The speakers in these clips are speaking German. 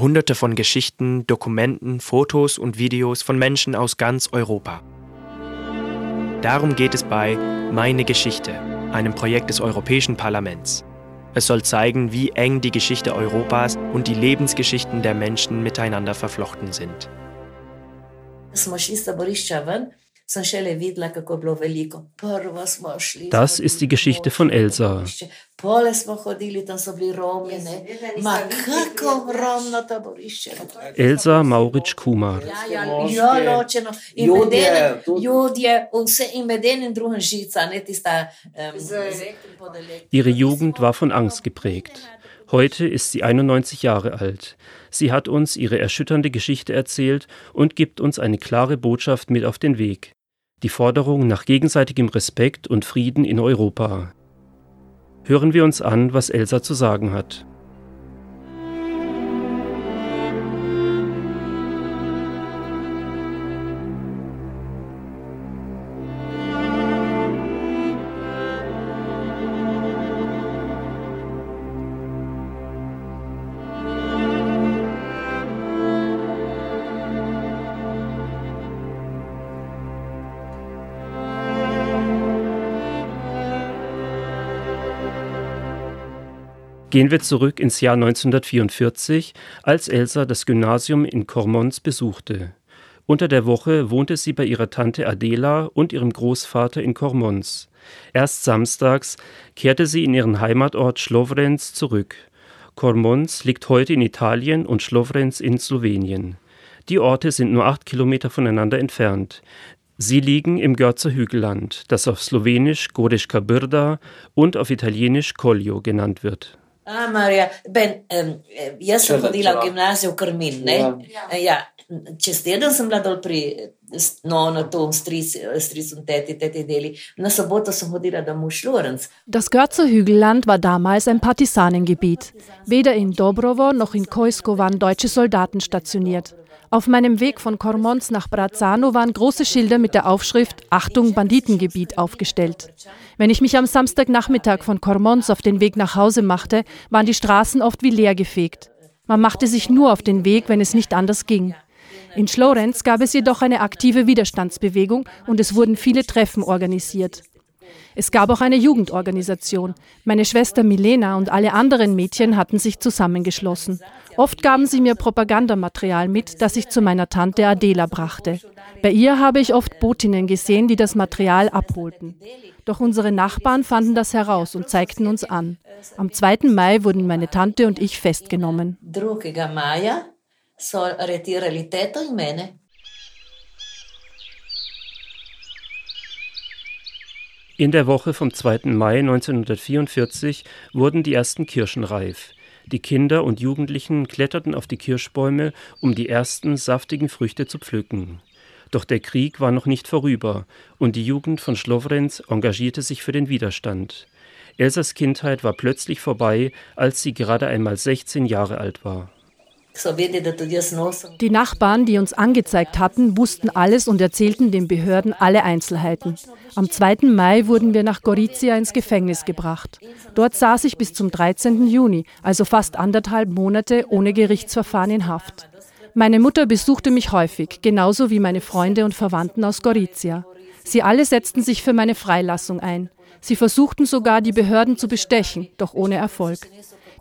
Hunderte von Geschichten, Dokumenten, Fotos und Videos von Menschen aus ganz Europa. Darum geht es bei Meine Geschichte, einem Projekt des Europäischen Parlaments. Es soll zeigen, wie eng die Geschichte Europas und die Lebensgeschichten der Menschen miteinander verflochten sind. Das ist die Geschichte von Elsa. Elsa Mauric Kumar. Ihre Jugend war von Angst geprägt. Heute ist sie 91 Jahre alt. Sie hat uns ihre erschütternde Geschichte erzählt und gibt uns eine klare Botschaft mit auf den Weg die Forderung nach gegenseitigem Respekt und Frieden in Europa. Hören wir uns an, was Elsa zu sagen hat. Gehen wir zurück ins Jahr 1944, als Elsa das Gymnasium in Kormons besuchte. Unter der Woche wohnte sie bei ihrer Tante Adela und ihrem Großvater in Kormons. Erst samstags kehrte sie in ihren Heimatort Schlovrenz zurück. Kormons liegt heute in Italien und Schlovrenz in Slowenien. Die Orte sind nur acht Kilometer voneinander entfernt. Sie liegen im Görzer Hügelland, das auf Slowenisch Goriška Brda und auf Italienisch Collio genannt wird. Ah, Marija, ben, um, jaz sem hodila v gimnazijo v Krmin. Ja. Ja, čez teden sem bila dol pri no, na tom stricu und teti, teti deli. Na soboto sem hodila domov Schlorenz. Das Görzer Hügelland war damals ein Partisanengebiet. Weder in Dobrovo noch in Koisko waren deutsche Soldaten stationiert. Auf meinem Weg von Kormons nach Brazano waren große Schilder mit der Aufschrift Achtung Banditengebiet aufgestellt. Wenn ich mich am Samstagnachmittag von Kormons auf den Weg nach Hause machte, waren die Straßen oft wie leer gefegt. Man machte sich nur auf den Weg, wenn es nicht anders ging. In Schlorenz gab es jedoch eine aktive Widerstandsbewegung und es wurden viele Treffen organisiert. Es gab auch eine Jugendorganisation. Meine Schwester Milena und alle anderen Mädchen hatten sich zusammengeschlossen. Oft gaben sie mir Propagandamaterial mit, das ich zu meiner Tante Adela brachte. Bei ihr habe ich oft Botinnen gesehen, die das Material abholten. Doch unsere Nachbarn fanden das heraus und zeigten uns an. Am 2. Mai wurden meine Tante und ich festgenommen. In der Woche vom 2. Mai 1944 wurden die ersten Kirschen reif. Die Kinder und Jugendlichen kletterten auf die Kirschbäume, um die ersten saftigen Früchte zu pflücken. Doch der Krieg war noch nicht vorüber und die Jugend von Schlovrenz engagierte sich für den Widerstand. Elsas Kindheit war plötzlich vorbei, als sie gerade einmal 16 Jahre alt war. Die Nachbarn, die uns angezeigt hatten, wussten alles und erzählten den Behörden alle Einzelheiten. Am 2. Mai wurden wir nach Gorizia ins Gefängnis gebracht. Dort saß ich bis zum 13. Juni, also fast anderthalb Monate ohne Gerichtsverfahren in Haft. Meine Mutter besuchte mich häufig, genauso wie meine Freunde und Verwandten aus Gorizia. Sie alle setzten sich für meine Freilassung ein. Sie versuchten sogar, die Behörden zu bestechen, doch ohne Erfolg.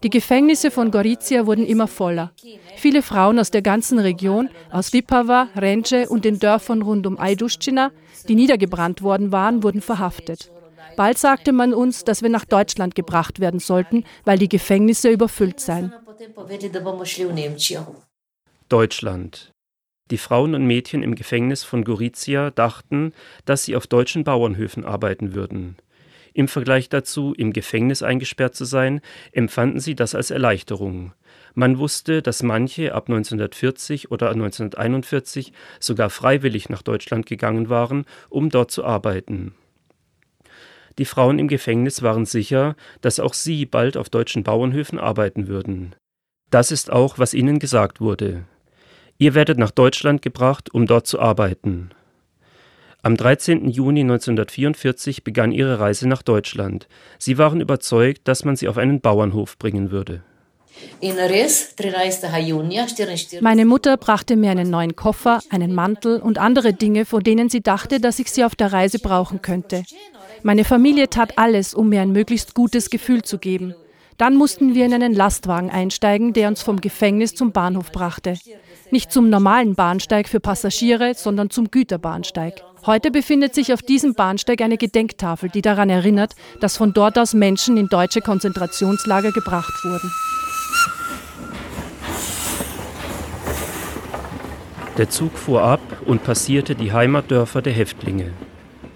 Die Gefängnisse von Gorizia wurden immer voller. Viele Frauen aus der ganzen Region, aus Lipava, Rence und den Dörfern rund um Ajduščina, die niedergebrannt worden waren, wurden verhaftet. Bald sagte man uns, dass wir nach Deutschland gebracht werden sollten, weil die Gefängnisse überfüllt seien. Deutschland. Die Frauen und Mädchen im Gefängnis von Gorizia dachten, dass sie auf deutschen Bauernhöfen arbeiten würden. Im Vergleich dazu, im Gefängnis eingesperrt zu sein, empfanden sie das als Erleichterung. Man wusste, dass manche ab 1940 oder 1941 sogar freiwillig nach Deutschland gegangen waren, um dort zu arbeiten. Die Frauen im Gefängnis waren sicher, dass auch sie bald auf deutschen Bauernhöfen arbeiten würden. Das ist auch, was ihnen gesagt wurde. Ihr werdet nach Deutschland gebracht, um dort zu arbeiten. Am 13. Juni 1944 begann ihre Reise nach Deutschland. Sie waren überzeugt, dass man sie auf einen Bauernhof bringen würde. Meine Mutter brachte mir einen neuen Koffer, einen Mantel und andere Dinge, von denen sie dachte, dass ich sie auf der Reise brauchen könnte. Meine Familie tat alles, um mir ein möglichst gutes Gefühl zu geben. Dann mussten wir in einen Lastwagen einsteigen, der uns vom Gefängnis zum Bahnhof brachte. Nicht zum normalen Bahnsteig für Passagiere, sondern zum Güterbahnsteig. Heute befindet sich auf diesem Bahnsteig eine Gedenktafel, die daran erinnert, dass von dort aus Menschen in deutsche Konzentrationslager gebracht wurden. Der Zug fuhr ab und passierte die Heimatdörfer der Häftlinge.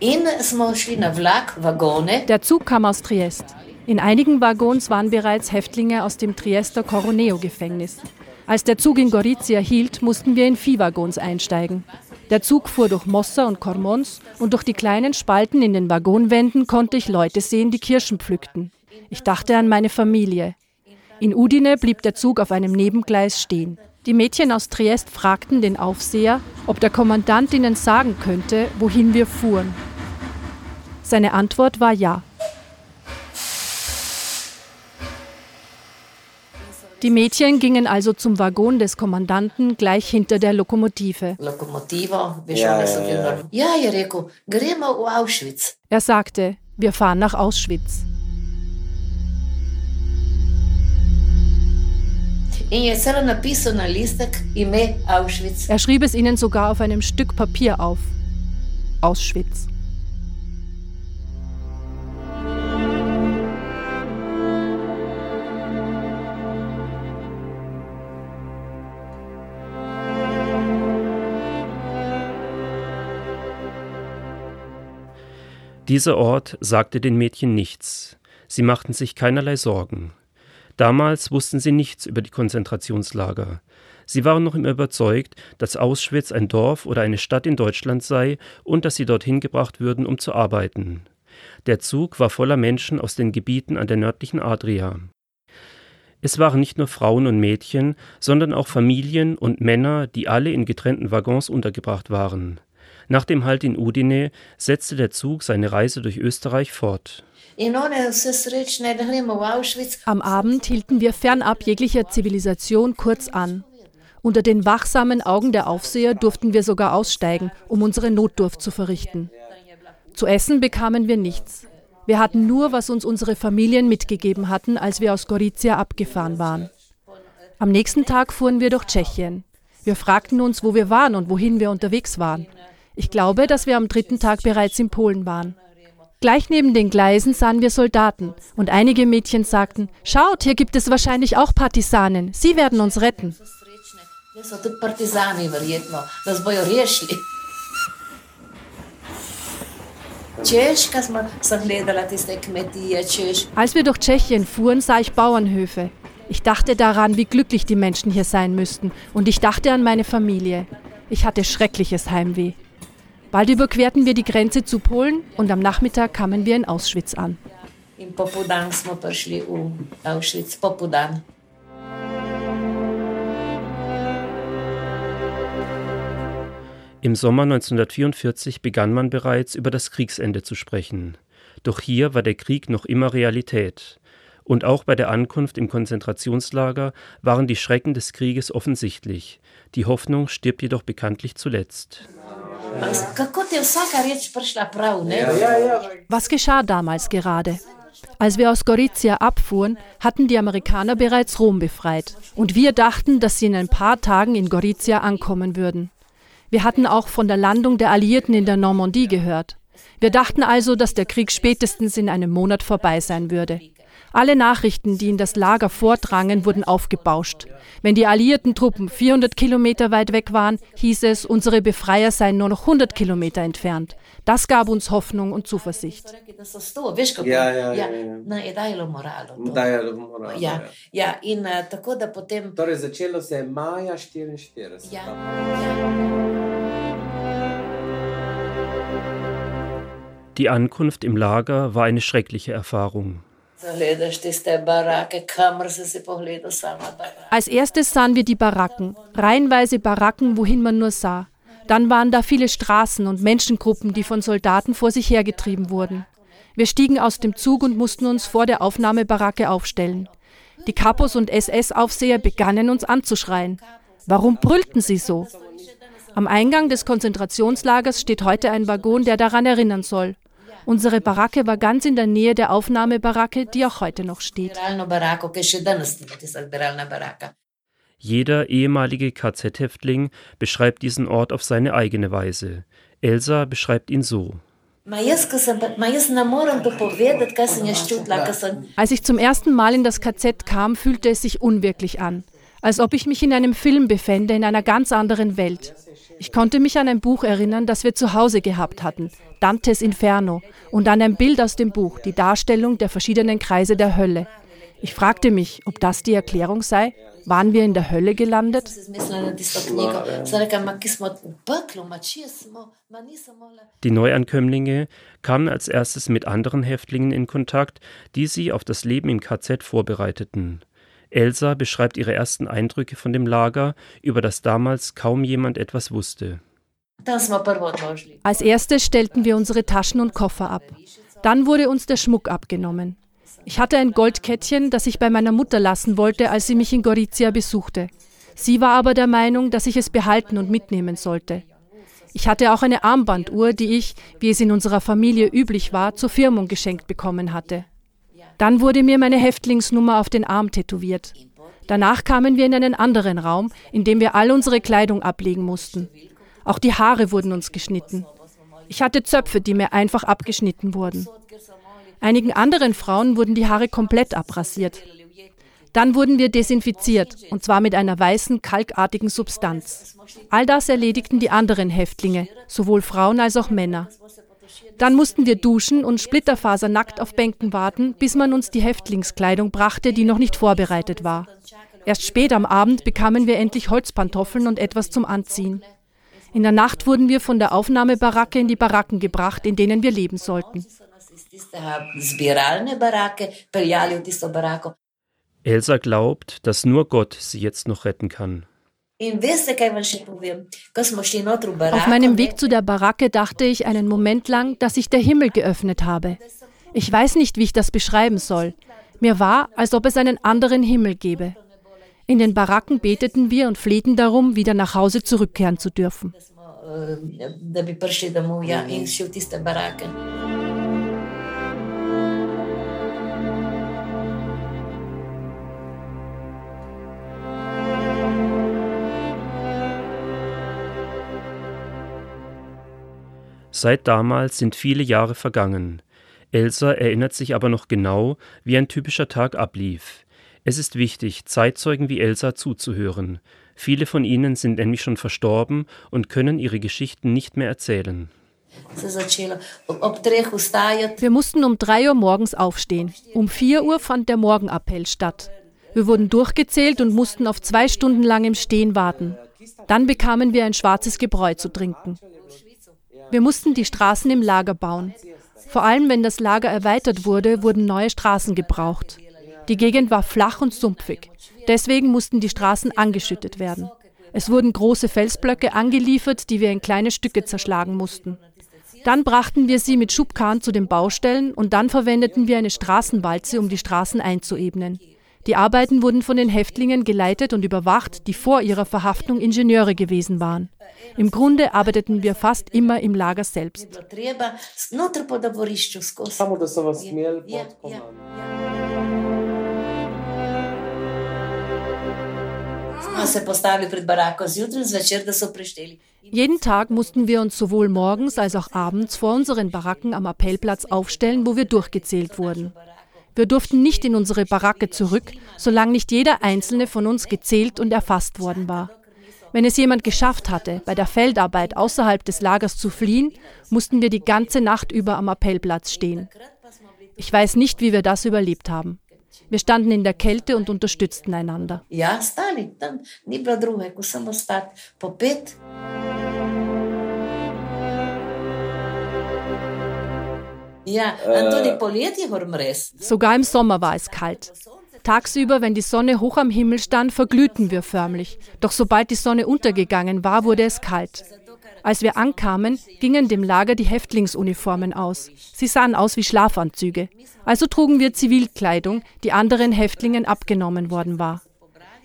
Der Zug kam aus Triest. In einigen Waggons waren bereits Häftlinge aus dem Triester Coroneo-Gefängnis. Als der Zug in Gorizia hielt, mussten wir in Viehwaggons einsteigen. Der Zug fuhr durch Mossa und Kormons und durch die kleinen Spalten in den Waggonwänden konnte ich Leute sehen, die Kirschen pflückten. Ich dachte an meine Familie. In Udine blieb der Zug auf einem Nebengleis stehen. Die Mädchen aus Triest fragten den Aufseher, ob der Kommandant ihnen sagen könnte, wohin wir fuhren. Seine Antwort war ja. Die Mädchen gingen also zum Waggon des Kommandanten gleich hinter der Lokomotive. Er sagte, wir fahren nach Auschwitz. Er schrieb es ihnen sogar auf einem Stück Papier auf. Auschwitz. Dieser Ort sagte den Mädchen nichts. Sie machten sich keinerlei Sorgen. Damals wussten sie nichts über die Konzentrationslager. Sie waren noch immer überzeugt, dass Auschwitz ein Dorf oder eine Stadt in Deutschland sei und dass sie dorthin gebracht würden, um zu arbeiten. Der Zug war voller Menschen aus den Gebieten an der nördlichen Adria. Es waren nicht nur Frauen und Mädchen, sondern auch Familien und Männer, die alle in getrennten Waggons untergebracht waren. Nach dem Halt in Udine setzte der Zug seine Reise durch Österreich fort. Am Abend hielten wir fernab jeglicher Zivilisation kurz an. Unter den wachsamen Augen der Aufseher durften wir sogar aussteigen, um unsere Notdurft zu verrichten. Zu essen bekamen wir nichts. Wir hatten nur, was uns unsere Familien mitgegeben hatten, als wir aus Gorizia abgefahren waren. Am nächsten Tag fuhren wir durch Tschechien. Wir fragten uns, wo wir waren und wohin wir unterwegs waren. Ich glaube, dass wir am dritten Tag bereits in Polen waren. Gleich neben den Gleisen sahen wir Soldaten und einige Mädchen sagten, schaut, hier gibt es wahrscheinlich auch Partisanen, sie werden uns retten. Als wir durch Tschechien fuhren, sah ich Bauernhöfe. Ich dachte daran, wie glücklich die Menschen hier sein müssten, und ich dachte an meine Familie. Ich hatte schreckliches Heimweh. Bald überquerten wir die Grenze zu Polen und am Nachmittag kamen wir in Auschwitz an. Im Popodan smo prišli v Auschwitz, Popodan. Im Sommer 1944 begann man bereits über das Kriegsende zu sprechen. Doch hier war der Krieg noch immer Realität. Und auch bei der Ankunft im Konzentrationslager waren die Schrecken des Krieges offensichtlich. Die Hoffnung stirbt jedoch bekanntlich zuletzt. Was geschah damals gerade? Als wir aus Gorizia abfuhren, hatten die Amerikaner bereits Rom befreit. Und wir dachten, dass sie in ein paar Tagen in Gorizia ankommen würden. Wir hatten auch von der Landung der Alliierten in der Normandie gehört. Wir dachten also, dass der Krieg spätestens in einem Monat vorbei sein würde. Alle Nachrichten, die in das Lager vordrangen, wurden aufgebauscht. Wenn die alliierten Truppen 400 Kilometer weit weg waren, hieß es, unsere Befreier seien nur noch 100 Kilometer entfernt. Das gab uns Hoffnung und Zuversicht. Ja, ja, ja. Ja, ja, in tako da potem. Torej začelo se je maja 44. Ja. Die Ankunft im Lager war eine schreckliche Erfahrung. Als erstes sahen wir die Baracken, reihenweise Baracken, wohin man nur sah. Dann waren da viele Straßen und Menschengruppen, die von Soldaten vor sich hergetrieben wurden. Wir stiegen aus dem Zug und mussten uns vor der Aufnahmebaracke aufstellen. Die Kapos und SS-Aufseher begannen uns anzuschreien. Warum brüllten sie so? Am Eingang des Konzentrationslagers steht heute ein Waggon, der daran erinnern soll. Unsere Baracke war ganz in der Nähe der Aufnahmebaracke, die auch heute noch steht. Jeder ehemalige KZ-Häftling beschreibt diesen Ort auf seine eigene Weise. Elsa beschreibt ihn so. Als ich zum ersten Mal in das KZ kam, fühlte es sich unwirklich an, als ob ich mich in einem Film befände, in einer ganz anderen Welt. Ich konnte mich an ein Buch erinnern, das wir zu Hause gehabt hatten, Dantes Inferno, und an ein Bild aus dem Buch, die Darstellung der verschiedenen Kreise der Hölle. Ich fragte mich, ob das die Erklärung sei. Waren wir in der Hölle gelandet? Die Neuankömmlinge kamen als erstes mit anderen Häftlingen in Kontakt, die sie auf das Leben im KZ vorbereiteten. Elsa beschreibt ihre ersten Eindrücke von dem Lager, über das damals kaum jemand etwas wusste. Als erstes stellten wir unsere Taschen und Koffer ab. Dann wurde uns der Schmuck abgenommen. Ich hatte ein Goldkettchen, das ich bei meiner Mutter lassen wollte, als sie mich in Gorizia besuchte. Sie war aber der Meinung, dass ich es behalten und mitnehmen sollte. Ich hatte auch eine Armbanduhr, die ich, wie es in unserer Familie üblich war, zur Firmung geschenkt bekommen hatte. Dann wurde mir meine Häftlingsnummer auf den Arm tätowiert. Danach kamen wir in einen anderen Raum, in dem wir all unsere Kleidung ablegen mussten. Auch die Haare wurden uns geschnitten. Ich hatte Zöpfe, die mir einfach abgeschnitten wurden. Einigen anderen Frauen wurden die Haare komplett abrasiert. Dann wurden wir desinfiziert, und zwar mit einer weißen, kalkartigen Substanz. All das erledigten die anderen Häftlinge, sowohl Frauen als auch Männer. Dann mussten wir duschen und splitterfasernackt auf Bänken warten, bis man uns die Häftlingskleidung brachte, die noch nicht vorbereitet war. Erst spät am Abend bekamen wir endlich Holzpantoffeln und etwas zum Anziehen. In der Nacht wurden wir von der Aufnahmebaracke in die Baracken gebracht, in denen wir leben sollten. Elsa glaubt, dass nur Gott sie jetzt noch retten kann. Auf meinem Weg zu der Baracke dachte ich einen Moment lang, dass sich der Himmel geöffnet habe. Ich weiß nicht, wie ich das beschreiben soll. Mir war, als ob es einen anderen Himmel gäbe. In den Baracken beteten wir und flehten darum, wieder nach Hause zurückkehren zu dürfen. Seit damals sind viele Jahre vergangen. Elsa erinnert sich aber noch genau, wie ein typischer Tag ablief. Es ist wichtig, Zeitzeugen wie Elsa zuzuhören. Viele von ihnen sind nämlich schon verstorben und können ihre Geschichten nicht mehr erzählen. Wir mussten um drei Uhr morgens aufstehen. Um vier Uhr fand der Morgenappell statt. Wir wurden durchgezählt und mussten auf zwei Stunden lang im Stehen warten. Dann bekamen wir ein schwarzes Gebräu zu trinken. Wir mussten die Straßen im Lager bauen. Vor allem, wenn das Lager erweitert wurde, wurden neue Straßen gebraucht. Die Gegend war flach und sumpfig. Deswegen mussten die Straßen angeschüttet werden. Es wurden große Felsblöcke angeliefert, die wir in kleine Stücke zerschlagen mussten. Dann brachten wir sie mit Schubkarren zu den Baustellen und dann verwendeten wir eine Straßenwalze, um die Straßen einzuebnen. Die Arbeiten wurden von den Häftlingen geleitet und überwacht, die vor ihrer Verhaftung Ingenieure gewesen waren. Im Grunde arbeiteten wir fast immer im Lager selbst. Jeden Tag mussten wir uns sowohl morgens als auch abends vor unseren Baracken am Appellplatz aufstellen, wo wir durchgezählt wurden. Wir durften nicht in unsere Baracke zurück, solange nicht jeder einzelne von uns gezählt und erfasst worden war. Wenn es jemand geschafft hatte, bei der Feldarbeit außerhalb des Lagers zu fliehen, mussten wir die ganze Nacht über am Appellplatz stehen. Ich weiß nicht, wie wir das überlebt haben. Wir standen in der Kälte und unterstützten einander. Ja, stali, tam ni bilo drugega, samo stati po pet. Äh. Sogar im Sommer war es kalt. Tagsüber, wenn die Sonne hoch am Himmel stand, verglühten wir förmlich. Doch sobald die Sonne untergegangen war, wurde es kalt. Als wir ankamen, gingen dem Lager die Häftlingsuniformen aus. Sie sahen aus wie Schlafanzüge. Also trugen wir Zivilkleidung, die anderen Häftlingen abgenommen worden war.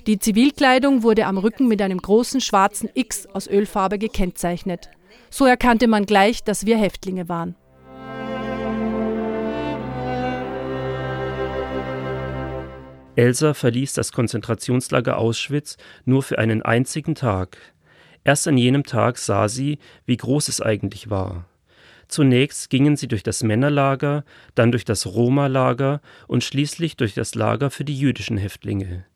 Die Zivilkleidung wurde am Rücken mit einem großen schwarzen X aus Ölfarbe gekennzeichnet. So erkannte man gleich, dass wir Häftlinge waren. Elsa verließ das Konzentrationslager Auschwitz nur für einen einzigen Tag. Erst an jenem Tag sah sie, wie groß es eigentlich war. Zunächst gingen sie durch das Männerlager, dann durch das Roma-Lager und schließlich durch das Lager für die jüdischen Häftlinge.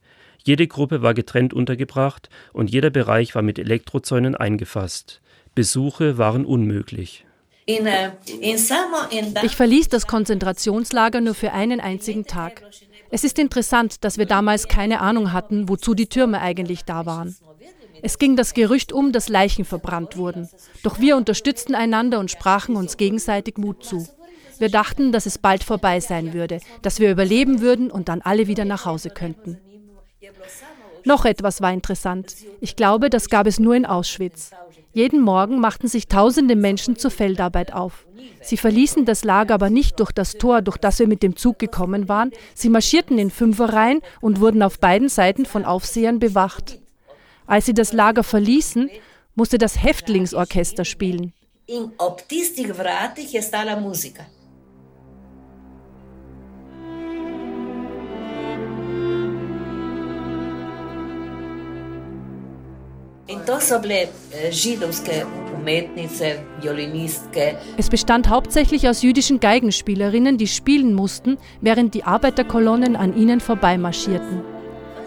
Jede Gruppe war getrennt untergebracht und jeder Bereich war mit Elektrozäunen eingefasst. Besuche waren unmöglich. Äh, ich verließ das Konzentrationslager nur für einen einzigen Tag. Es ist interessant, dass wir damals keine Ahnung hatten, wozu die Türme eigentlich da waren. Es ging das Gerücht um, dass Leichen verbrannt wurden. Doch wir unterstützten einander und sprachen uns gegenseitig Mut zu. Wir dachten, dass es bald vorbei sein würde, dass wir überleben würden und dann alle wieder nach Hause könnten. Noch etwas war interessant. Ich glaube, das gab es nur in Auschwitz. Jeden Morgen machten sich tausende Menschen zur Feldarbeit auf. Sie verließen das Lager aber nicht durch das Tor, durch das wir mit dem Zug gekommen waren. Sie marschierten in Fünferreihen und wurden auf beiden Seiten von Aufsehern bewacht. Als sie das Lager verließen, musste das Häftlingsorchester spielen. In Eh, es bestand hauptsächlich aus jüdischen Geigenspielerinnen, die spielen mussten, während die Arbeiterkolonnen an ihnen vorbeimarschierten.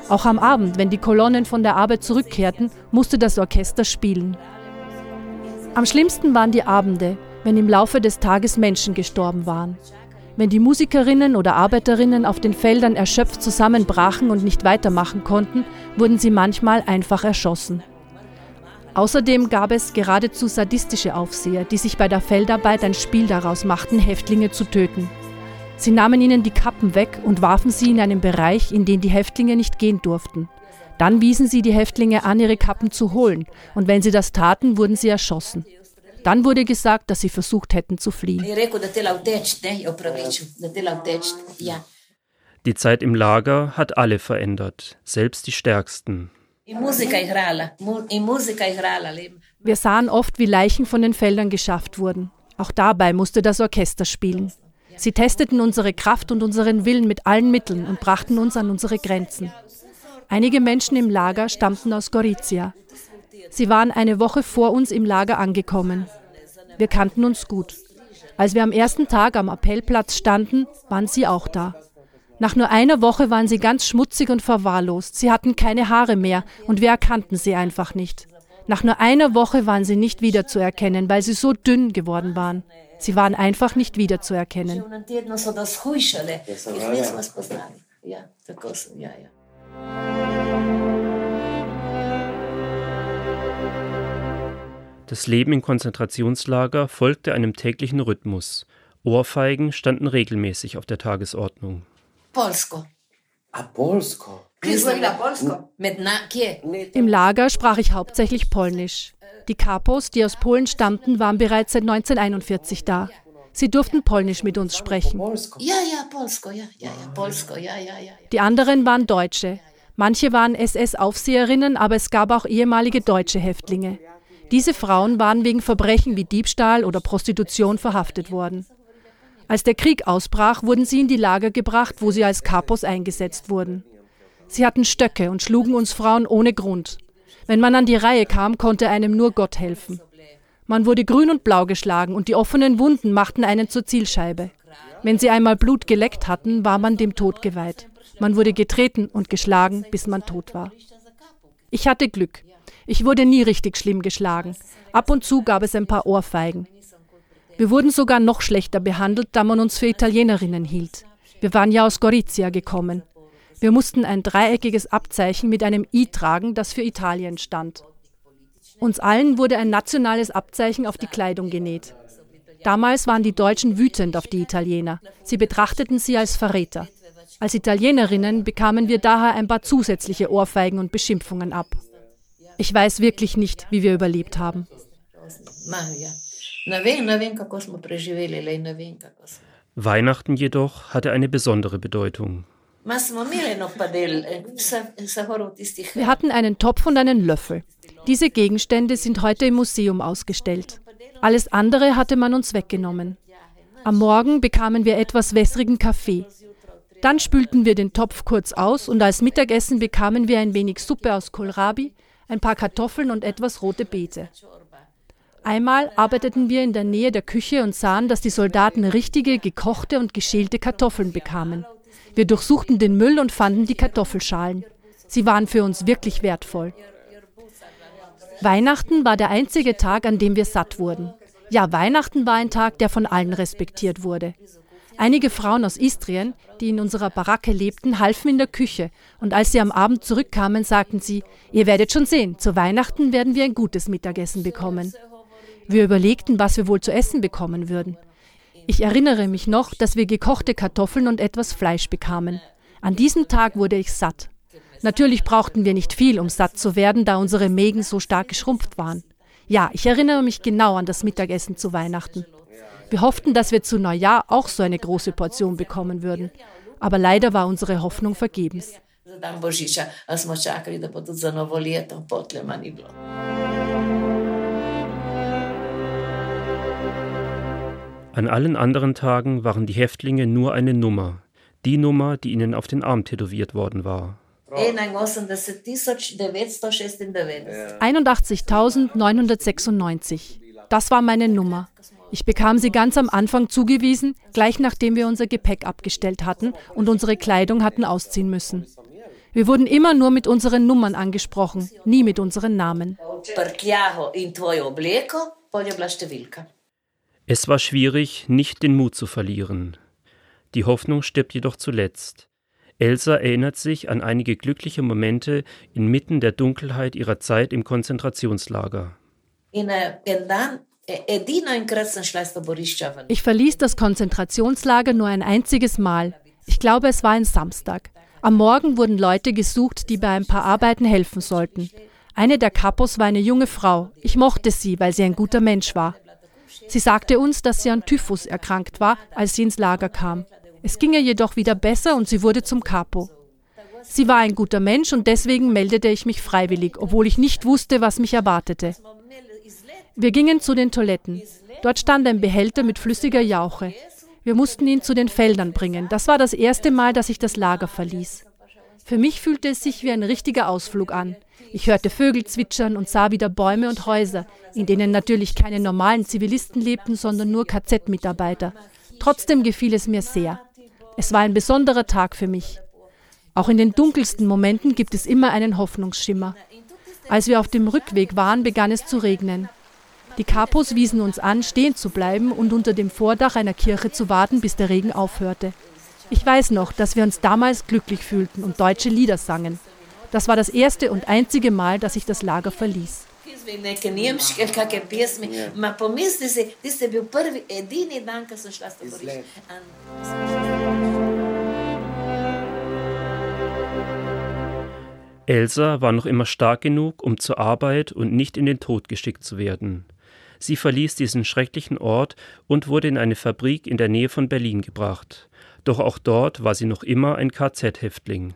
Auch am Abend, wenn die Kolonnen von der Arbeit zurückkehrten, musste das Orchester spielen. Am schlimmsten waren die Abende, wenn im Laufe des Tages Menschen gestorben waren. Wenn die Musikerinnen oder Arbeiterinnen auf den Feldern erschöpft zusammenbrachen und nicht weitermachen konnten, wurden sie manchmal einfach erschossen. Außerdem gab es geradezu sadistische Aufseher, die sich bei der Feldarbeit ein Spiel daraus machten, Häftlinge zu töten. Sie nahmen ihnen die Kappen weg und warfen sie in einen Bereich, in den die Häftlinge nicht gehen durften. Dann wiesen sie die Häftlinge an, ihre Kappen zu holen, und wenn sie das taten, wurden sie erschossen. Dann wurde gesagt, dass sie versucht hätten zu fliehen. Die Zeit im Lager hat alle verändert, selbst die Stärksten. Wir sahen oft, wie Leichen von den Feldern geschafft wurden. Auch dabei musste das Orchester spielen. Sie testeten unsere Kraft und unseren Willen mit allen Mitteln und brachten uns an unsere Grenzen. Einige Menschen im Lager stammten aus Gorizia. Sie waren eine Woche vor uns im Lager angekommen. Wir kannten uns gut. Als wir am ersten Tag am Appellplatz standen, waren sie auch da. Nach nur einer Woche waren sie ganz schmutzig und verwahrlost. Sie hatten keine Haare mehr und wir erkannten sie einfach nicht. Nach nur einer Woche waren sie nicht wiederzuerkennen, weil sie so dünn geworden waren. Sie waren einfach nicht wiederzuerkennen. Das Leben im Konzentrationslager folgte einem täglichen Rhythmus. Ohrfeigen standen regelmäßig auf der Tagesordnung. Polsko. A Polsko. Im Lager sprach ich hauptsächlich Polnisch. Die Kapos, die aus Polen stammten, waren bereits seit 1941 da. Sie durften Polnisch mit uns sprechen. Die anderen waren Deutsche. Manche waren SS-Aufseherinnen, aber es gab auch ehemalige deutsche Häftlinge. Diese Frauen waren wegen Verbrechen wie Diebstahl oder Prostitution verhaftet worden. Als der Krieg ausbrach, wurden sie in die Lager gebracht, wo sie als Kapos eingesetzt wurden. Sie hatten Stöcke und schlugen uns Frauen ohne Grund. Wenn man an die Reihe kam, konnte einem nur Gott helfen. Man wurde grün und blau geschlagen und die offenen Wunden machten einen zur Zielscheibe. Wenn sie einmal Blut geleckt hatten, war man dem Tod geweiht. Man wurde getreten und geschlagen, bis man tot war. Ich hatte Glück. Ich wurde nie richtig schlimm geschlagen. Ab und zu gab es ein paar Ohrfeigen. Wir wurden sogar noch schlechter behandelt, da man uns für Italienerinnen hielt. Wir waren ja aus Gorizia gekommen. Wir mussten ein dreieckiges Abzeichen mit einem I tragen, das für Italien stand. Uns allen wurde ein nationales Abzeichen auf die Kleidung genäht. Damals waren die Deutschen wütend auf die Italiener. Sie betrachteten sie als Verräter. Als Italienerinnen bekamen wir daher ein paar zusätzliche Ohrfeigen und Beschimpfungen ab. Ich weiß wirklich nicht, wie wir überlebt haben. Weihnachten jedoch hatte eine besondere Bedeutung. Wir hatten einen Topf und einen Löffel. Diese Gegenstände sind heute im Museum ausgestellt. Alles andere hatte man uns weggenommen. Am Morgen bekamen wir etwas wässrigen Kaffee. Dann spülten wir den Topf kurz aus und als Mittagessen bekamen wir ein wenig Suppe aus Kohlrabi, ein paar Kartoffeln und etwas rote Beete. Einmal arbeiteten wir in der Nähe der Küche und sahen, dass die Soldaten richtige, gekochte und geschälte Kartoffeln bekamen. Wir durchsuchten den Müll und fanden die Kartoffelschalen. Sie waren für uns wirklich wertvoll. Weihnachten war der einzige Tag, an dem wir satt wurden. Ja, Weihnachten war ein Tag, der von allen respektiert wurde. Einige Frauen aus Istrien, die in unserer Baracke lebten, halfen in der Küche, und als sie am Abend zurückkamen, sagten sie, ihr werdet schon sehen, zu Weihnachten werden wir ein gutes Mittagessen bekommen. Wir überlegten, was wir wohl zu essen bekommen würden. Ich erinnere mich noch, dass wir gekochte Kartoffeln und etwas Fleisch bekamen. An diesem Tag wurde ich satt. Natürlich brauchten wir nicht viel, um satt zu werden, da unsere Mägen so stark geschrumpft waren. Ja, ich erinnere mich genau an das Mittagessen zu Weihnachten. Wir hofften, dass wir zu Neujahr auch so eine große Portion bekommen würden. Aber leider war unsere Hoffnung vergebens. An allen anderen Tagen waren die Häftlinge nur eine Nummer, die Nummer, die ihnen auf den Arm tätowiert worden war. 81.996. Das war meine Nummer. Ich bekam sie ganz am Anfang zugewiesen, gleich nachdem wir unser Gepäck abgestellt hatten und unsere Kleidung hatten ausziehen müssen. Wir wurden immer nur mit unseren Nummern angesprochen, nie mit unseren Namen. Es war schwierig, nicht den Mut zu verlieren. Die Hoffnung stirbt jedoch zuletzt. Elsa erinnert sich an einige glückliche Momente inmitten der Dunkelheit ihrer Zeit im Konzentrationslager. Ich verließ das Konzentrationslager nur ein einziges Mal. Ich glaube, es war ein Samstag. Am Morgen wurden Leute gesucht, die bei ein paar Arbeiten helfen sollten. Eine der Kapos war eine junge Frau. Ich mochte sie, weil sie ein guter Mensch war. Sie sagte uns, dass sie an Typhus erkrankt war, als sie ins Lager kam. Es ging ihr jedoch wieder besser und sie wurde zum Capo. Sie war ein guter Mensch und deswegen meldete ich mich freiwillig, obwohl ich nicht wusste, was mich erwartete. Wir gingen zu den Toiletten. Dort stand ein Behälter mit flüssiger Jauche. Wir mussten ihn zu den Feldern bringen. Das war das erste Mal, dass ich das Lager verließ. Für mich fühlte es sich wie ein richtiger Ausflug an. Ich hörte Vögel zwitschern und sah wieder Bäume und Häuser, in denen natürlich keine normalen Zivilisten lebten, sondern nur KZ-Mitarbeiter. Trotzdem gefiel es mir sehr. Es war ein besonderer Tag für mich. Auch in den dunkelsten Momenten gibt es immer einen Hoffnungsschimmer. Als wir auf dem Rückweg waren, begann es zu regnen. Die Kapos wiesen uns an, stehen zu bleiben und unter dem Vordach einer Kirche zu warten, bis der Regen aufhörte. Ich weiß noch, dass wir uns damals glücklich fühlten und deutsche Lieder sangen. Das war das erste und einzige Mal, dass ich das Lager verließ. Elsa war noch immer stark genug, um zur Arbeit und nicht in den Tod geschickt zu werden. Sie verließ diesen schrecklichen Ort und wurde in eine Fabrik in der Nähe von Berlin gebracht. Doch auch dort war sie noch immer ein KZ-Häftling.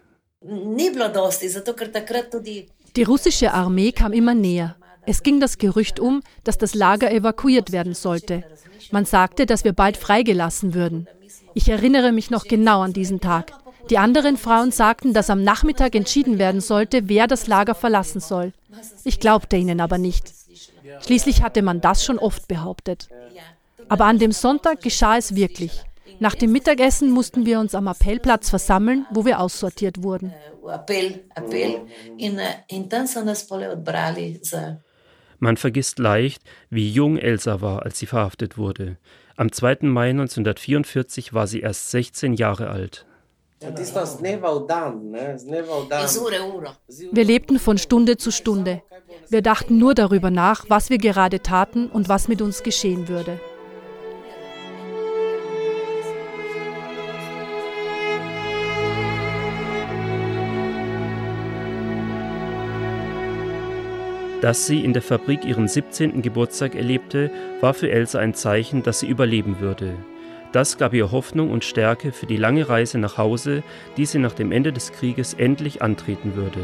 Die russische Armee kam immer näher. Es ging das Gerücht um, dass das Lager evakuiert werden sollte. Man sagte, dass wir bald freigelassen würden. Ich erinnere mich noch genau an diesen Tag. Die anderen Frauen sagten, dass am Nachmittag entschieden werden sollte, wer das Lager verlassen soll. Ich glaubte ihnen aber nicht. Schließlich hatte man das schon oft behauptet. Aber an dem Sonntag geschah es wirklich. Nach dem Mittagessen mussten wir uns am Appellplatz versammeln, wo wir aussortiert wurden. Man vergisst leicht, wie jung Elsa war, als sie verhaftet wurde. Am 2. Mai 1944 war sie erst 16 Jahre alt. Wir lebten von Stunde zu Stunde. Wir dachten nur darüber nach, was wir gerade taten und was mit uns geschehen würde. Dass sie in der Fabrik ihren 17. Geburtstag erlebte, war für Elsa ein Zeichen, dass sie überleben würde. Das gab ihr Hoffnung und Stärke für die lange Reise nach Hause, die sie nach dem Ende des Krieges endlich antreten würde.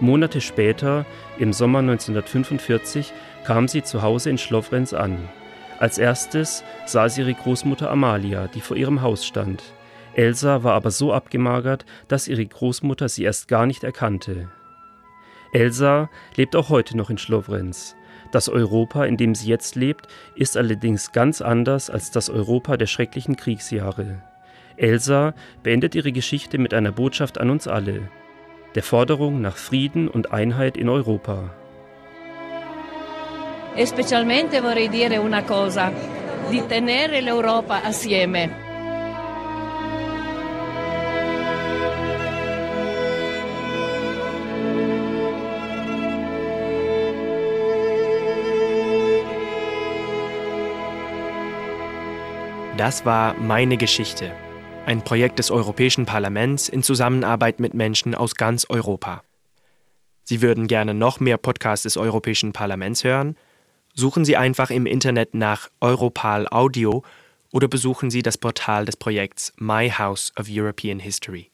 Monate später, im Sommer 1945, kam sie zu Hause in Schlovrenz an. Als erstes sah sie ihre Großmutter Amalia, die vor ihrem Haus stand. Elsa war aber so abgemagert, dass ihre Großmutter sie erst gar nicht erkannte. Elsa lebt auch heute noch in Schlovrenz. Das Europa, in dem sie jetzt lebt, ist allerdings ganz anders als das Europa der schrecklichen Kriegsjahre. Elsa beendet ihre Geschichte mit einer Botschaft an uns alle, der Forderung nach Frieden und Einheit in Europa. E vorrei dire una cosa, di tenere l'Europa assieme. Das war Meine Geschichte, ein Projekt des Europäischen Parlaments in Zusammenarbeit mit Menschen aus ganz Europa. Sie würden gerne noch mehr Podcasts des Europäischen Parlaments hören? Suchen Sie einfach im Internet nach Europal Audio oder besuchen Sie das Portal des Projekts My House of European History.